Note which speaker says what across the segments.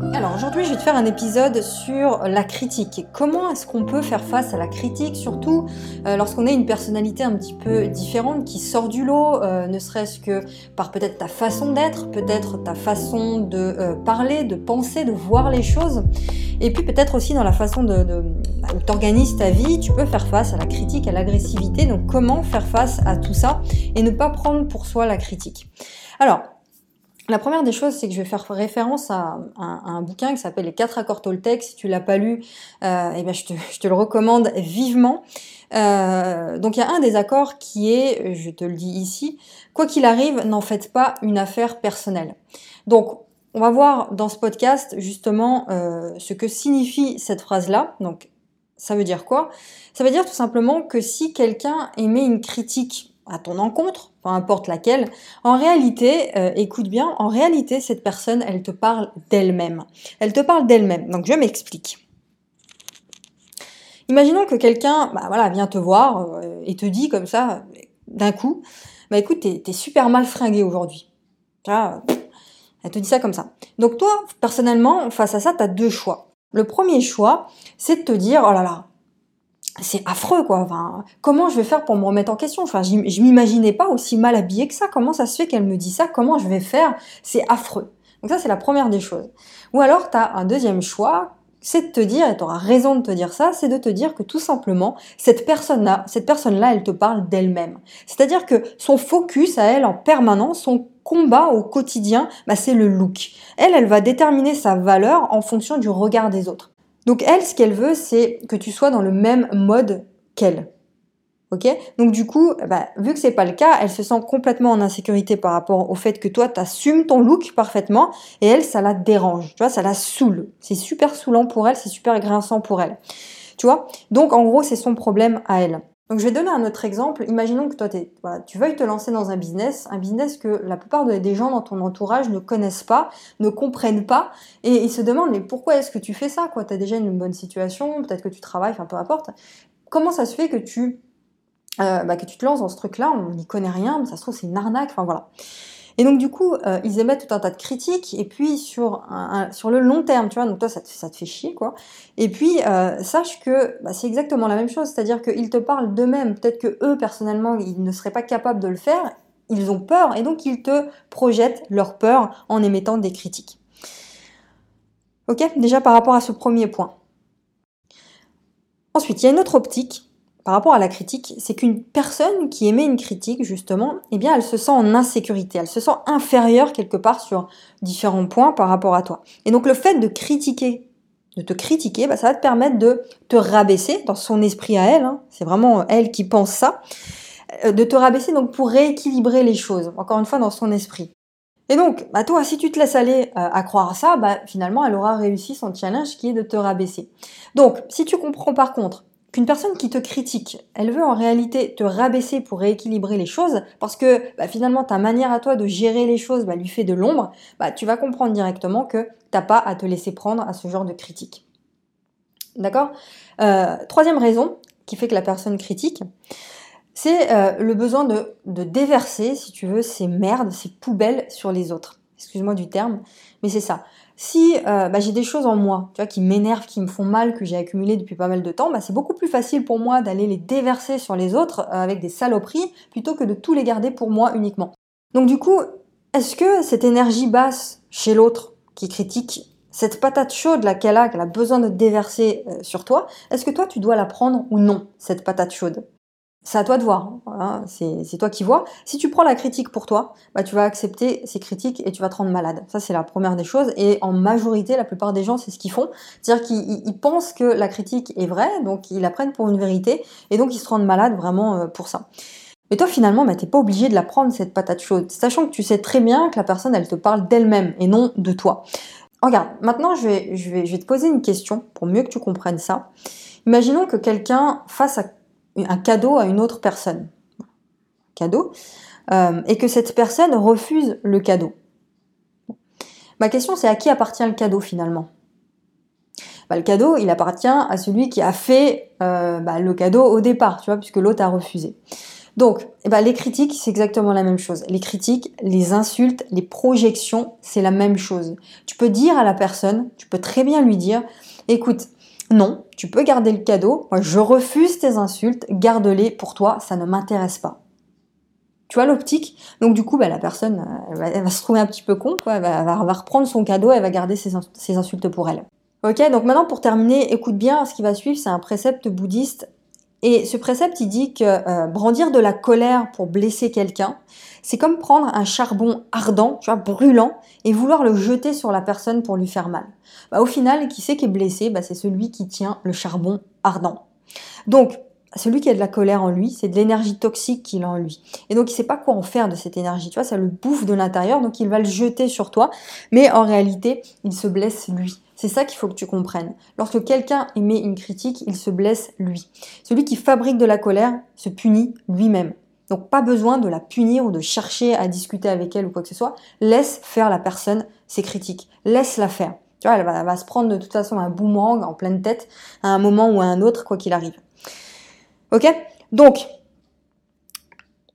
Speaker 1: Alors aujourd'hui, je vais te faire un épisode sur la critique. Comment est-ce qu'on peut faire face à la critique, surtout euh, lorsqu'on a une personnalité un petit peu différente qui sort du lot, euh, ne serait-ce que par peut-être ta façon d'être, peut-être ta façon de euh, parler, de penser, de voir les choses, et puis peut-être aussi dans la façon de, de bah, où t'organises ta vie, tu peux faire face à la critique, à l'agressivité. Donc comment faire face à tout ça et ne pas prendre pour soi la critique? Alors, la première des choses, c'est que je vais faire référence à, un bouquin qui s'appelle Les quatre accords Toltec. Si tu l'as pas lu, euh, eh ben je, te, le recommande vivement. Euh, donc il y a un des accords qui est, je te le dis ici, quoi qu'il arrive, n'en faites pas une affaire personnelle. Donc on va voir dans ce podcast justement euh, ce que signifie cette phrase-là. Donc ça veut dire quoi? Ça veut dire tout simplement que si quelqu'un émet une critique à ton encontre, peu importe laquelle, en réalité, euh, écoute bien, en réalité, cette personne, elle te parle d'elle-même. Elle te parle d'elle-même. Donc, je m'explique. Imaginons que quelqu'un, bah, voilà, vient te voir euh, et te dit comme ça, d'un coup, bah écoute, t'es es super mal fringué aujourd'hui. Elle te dit ça comme ça. Donc toi, personnellement, face à ça, tu as deux choix. Le premier choix, c'est de te dire, oh là là, c'est affreux quoi. Comment je vais faire pour me remettre en question? Enfin, je m'imaginais pas aussi mal habillée que ça. Comment ça se fait qu'elle me dit ça? Comment je vais faire? C'est affreux. Donc ça, c'est la première des choses. Ou alors, tu as un deuxième choix, c'est de te dire, et tu raison de te dire ça, c'est de te dire que tout simplement, cette personne-là, cette personne-là, elle te parle d'elle-même. C'est-à-dire que son focus à elle en permanence, son combat au quotidien, bah, c'est le look. Elle, elle va déterminer sa valeur en fonction du regard des autres. Donc elle, ce qu'elle veut, c'est que tu sois dans le même mode qu'elle. Ok? Donc du coup, bah, vu que c'est pas le cas, elle se sent complètement en insécurité par rapport au fait que toi, tu assumes ton look parfaitement et elle, ça la dérange. Tu vois, ça la saoule. C'est super saoulant pour elle, c'est super grinçant pour elle. Tu vois? Donc en gros, c'est son problème à elle. Donc je vais donner un autre exemple. Imaginons que toi, tu veuilles te lancer dans un business, un business que la plupart des gens dans ton entourage ne connaissent pas, ne comprennent pas, et ils se demandent mais pourquoi est-ce que tu fais ça Tu as déjà une bonne situation, peut-être que tu travailles, enfin peu importe. Comment ça se fait que tu, euh, bah, que tu te lances dans ce truc-là? On n'y connaît rien, mais ça se trouve c'est une arnaque, enfin voilà. Et donc du coup, euh, ils émettent tout un tas de critiques, et puis sur, sur le long terme, tu vois, donc toi ça te, ça te fait chier, quoi. Et puis euh, sache que bah, c'est exactement la même chose, c'est-à-dire qu'ils te parlent d'eux-mêmes, peut-être que eux personnellement, ils ne seraient pas capables de le faire, ils ont peur, et donc ils te projettent leur peur en émettant des critiques. Ok? Déjà par rapport à ce premier point. Ensuite, il y a une autre optique par rapport à la critique, c'est qu'une personne qui émet une critique, justement, eh bien, elle se sent en insécurité, elle se sent inférieure quelque part sur différents points par rapport à toi. Et donc, le fait de critiquer, de te critiquer, bah, ça va te permettre de te rabaisser dans son esprit à elle, hein. c'est vraiment elle qui pense ça, euh, de te rabaisser donc pour rééquilibrer les choses, encore une fois, dans son esprit. Et donc, bah toi, si tu te laisses aller euh, à croire ça, bah, finalement, elle aura réussi son challenge qui est de te rabaisser. Donc, si tu comprends par contre qu'une personne qui te critique, elle veut en réalité te rabaisser pour rééquilibrer les choses, parce que bah, finalement ta manière à toi de gérer les choses bah, lui fait de l'ombre, bah, tu vas comprendre directement que t'as pas à te laisser prendre à ce genre de critique. D'accord? Euh, Troisième raison qui fait que la personne critique, c'est euh, le besoin de, déverser, si tu veux, ces merdes, ces poubelles sur les autres. Excuse-moi du terme, mais c'est ça. Si euh, bah, j'ai des choses en moi, tu qui m'énervent, qui me font mal, que j'ai accumulées depuis pas mal de temps, bah, c'est beaucoup plus facile pour moi d'aller les déverser sur les autres euh, avec des saloperies plutôt que de tout les garder pour moi uniquement. Donc du coup, est-ce que cette énergie basse chez l'autre qui critique, cette patate chaude qu'elle a, qu'elle a besoin de déverser euh, sur toi, est-ce que toi tu dois la prendre ou non, cette patate chaude? C'est à toi de voir, hein. c'est toi qui vois. Si tu prends la critique pour toi, bah, tu vas accepter ces critiques et tu vas te rendre malade. Ça, c'est la première des choses. Et en majorité, la plupart des gens, c'est ce qu'ils font. C'est-à-dire qu'ils pensent que la critique est vraie, donc ils la prennent pour une vérité, et donc ils se rendent malades vraiment euh, pour ça. Mais toi, finalement, bah, t'es pas obligé de la prendre, cette patate chaude, sachant que tu sais très bien que la personne, elle te parle d'elle-même et non de toi. Regarde, maintenant, je vais, je, vais, je vais te poser une question pour mieux que tu comprennes ça. Imaginons que quelqu'un fasse à un cadeau à une autre personne. Cadeau. Euh, et que cette personne refuse le cadeau. Ma question c'est à qui appartient le cadeau finalement? Bah, Le cadeau il appartient à celui qui a fait euh, bah, le cadeau au départ, tu vois, puisque l'autre a refusé. Donc, eh ben, les critiques, c'est exactement la même chose. Les critiques, les insultes, les projections, c'est la même chose. Tu peux dire à la personne, tu peux très bien lui dire, écoute, non, tu peux garder le cadeau, moi je refuse tes insultes, garde-les pour toi, ça ne m'intéresse pas. Tu vois l'optique? Donc du coup, bah, la personne elle va, se trouver un petit peu con. Elle, va, reprendre son cadeau, elle va garder ses, ses insultes pour elle. Ok, donc maintenant pour terminer, écoute bien, ce qui va suivre, c'est un précepte bouddhiste et ce précepte, il dit que euh, brandir de la colère pour blesser quelqu'un, c'est comme prendre un charbon ardent, tu vois, brûlant, et vouloir le jeter sur la personne pour lui faire mal. Bah, au final, qui c'est qui est blessé? Bah, C'est celui qui tient le charbon ardent. Donc, celui qui a de la colère en lui, c'est de l'énergie toxique qu'il a en lui. Et donc il sait pas quoi en faire de cette énergie, tu vois, ça le bouffe de l'intérieur, donc il va le jeter sur toi, mais en réalité, il se blesse lui. C'est ça qu'il faut que tu comprennes. Lorsque quelqu'un émet une critique, il se blesse lui. Celui qui fabrique de la colère se punit lui-même. Donc pas besoin de la punir ou de chercher à discuter avec elle ou quoi que ce soit. Laisse faire la personne ses critiques. Laisse-la faire. Tu vois, elle va se prendre de toute façon un boomerang en pleine tête à un moment ou à un autre, quoi qu'il arrive. Ok? Donc,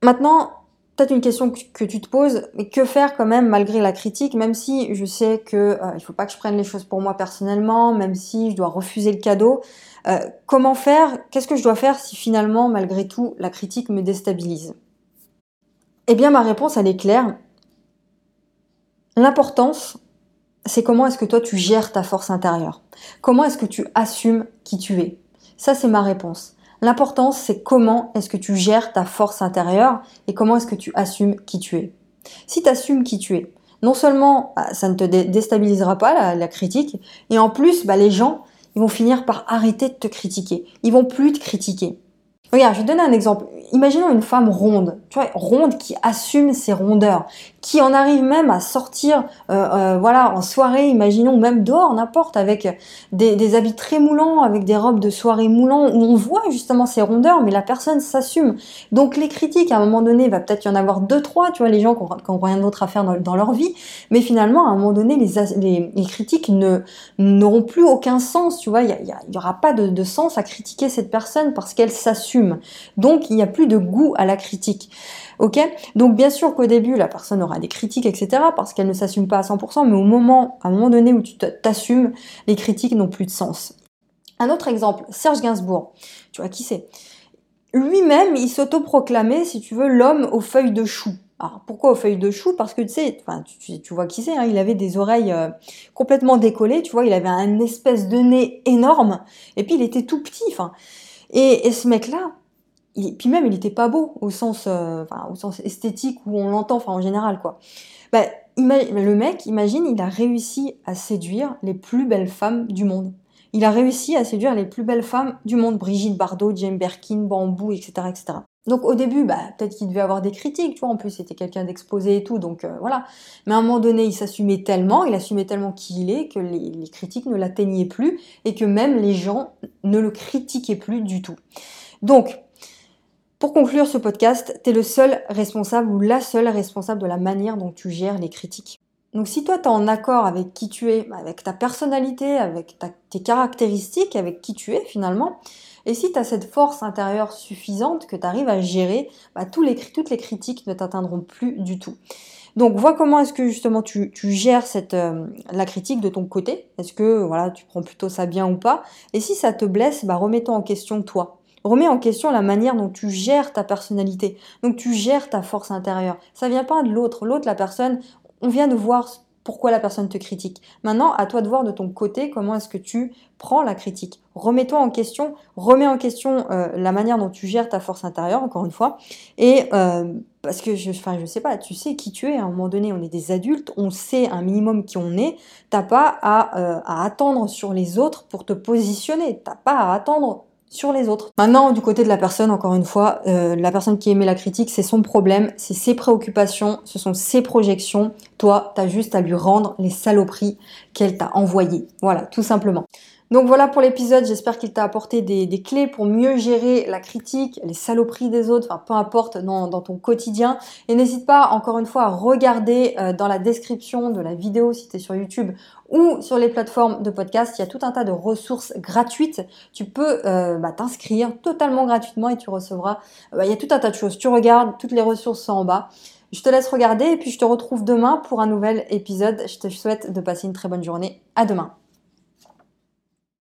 Speaker 1: maintenant, peut-être une question que, tu te poses, mais que faire quand même malgré la critique, même si je sais que euh, il faut pas que je prenne les choses pour moi personnellement, même si je dois refuser le cadeau. Euh, comment faire? Qu'est-ce que je dois faire si finalement, malgré tout, la critique me déstabilise? Eh bien, ma réponse, elle est claire. L'importance, c'est comment est-ce que toi tu gères ta force intérieure? Comment est-ce que tu assumes qui tu es? Ça, c'est ma réponse. L'important, c'est comment est-ce que tu gères ta force intérieure et comment est-ce que tu assumes qui tu es. Si tu assumes qui tu es, non seulement bah, ça ne te déstabilisera pas la, critique, et en plus, bah, les gens, ils vont finir par arrêter de te critiquer. Ils vont plus te critiquer. Regarde, je vais te donner un exemple. Imaginons une femme ronde, tu vois, ronde qui assume ses rondeurs, qui en arrive même à sortir, euh, euh, voilà, en soirée, imaginons même dehors, n'importe, avec des, habits très moulants, avec des robes de soirée moulants, où on voit justement ses rondeurs, mais la personne s'assume. Donc les critiques, à un moment donné, va peut-être y en avoir deux, trois, tu vois, les gens qui n'ont rien d'autre à faire dans, leur vie, mais finalement, à un moment donné, les, les, critiques n'auront plus aucun sens, tu vois, il n'y aura pas de, de sens à critiquer cette personne parce qu'elle s'assume. Donc il a plus de goût à la critique. Ok? Donc bien sûr qu'au début, la personne aura des critiques, etc. parce qu'elle ne s'assume pas à 100%, mais au moment, à un moment donné où tu t'assumes, les critiques n'ont plus de sens. Un autre exemple, Serge Gainsbourg. Tu vois qui c'est? Lui-même, il s'autoproclamait, si tu veux, l'homme aux feuilles de chou. Alors pourquoi aux feuilles de chou? Parce que tu sais, enfin, tu, vois qui c'est, hein, il avait des oreilles euh, complètement décollées, tu vois, il avait un espèce de nez énorme, et puis il était tout petit. Et, et ce mec-là, puis même il était pas beau au sens, euh, au sens esthétique où on l'entend, en général. Bah, le mec, imagine, il a réussi à séduire les plus belles femmes du monde. Il a réussi à séduire les plus belles femmes du monde, Brigitte Bardot, Jane Birkin, Bambou, etc., etc. Donc au début, bah, peut-être qu'il devait avoir des critiques, en plus c'était quelqu'un d'exposé et tout, donc euh, voilà. Mais à un moment donné, il s'assumait tellement, il assumait tellement qui il est, que les, les critiques ne l'atteignaient plus, et que même les gens ne le critiquaient plus du tout. Donc, pour conclure ce podcast, tu es le seul responsable ou la seule responsable de la manière dont tu gères les critiques. Donc si toi tu es en accord avec qui tu es, avec ta personnalité, avec tes caractéristiques, avec qui tu es finalement, et si tu as cette force intérieure suffisante que tu arrives à gérer, bah, toutes les critiques ne t'atteindront plus du tout. Donc vois comment est-ce que justement tu, gères euh, la critique de ton côté. Est-ce que voilà tu prends plutôt ça bien ou pas? Et si ça te blesse, bah, remets-toi en question toi remets en question la manière dont tu gères ta personnalité, donc tu gères ta force intérieure. Ça vient pas de l'autre. L'autre, la personne, on vient de voir pourquoi la personne te critique. Maintenant, à toi de voir de ton côté comment est-ce que tu prends la critique. Remets-toi en question, remets en question euh, la manière dont tu gères ta force intérieure, encore une fois. Et euh, parce que, je, enfin, je sais pas, tu sais qui tu es. À un moment donné, on est des adultes, on sait un minimum qui on est. T'as pas à, euh, à attendre sur les autres pour te positionner. T'as pas à attendre sur les autres. Maintenant, du côté de la personne, encore une fois, euh, la personne qui émet la critique, c'est son problème, c'est ses préoccupations, ce sont ses projections. Toi, t'as juste à lui rendre les saloperies qu'elle t'a envoyées. Voilà, tout simplement. Donc voilà pour l'épisode, j'espère qu'il t'a apporté des, clés pour mieux gérer la critique, les saloperies des autres, enfin peu importe dans, ton quotidien. Et n'hésite pas encore une fois à regarder euh, dans la description de la vidéo si tu es sur YouTube ou sur les plateformes de podcast, il y a tout un tas de ressources gratuites. Tu peux euh, bah, t'inscrire totalement gratuitement et tu recevras, bah, il y a tout un tas de choses. Tu regardes, toutes les ressources sont en bas. Je te laisse regarder et puis je te retrouve demain pour un nouvel épisode. Je te souhaite de passer une très bonne journée. À demain.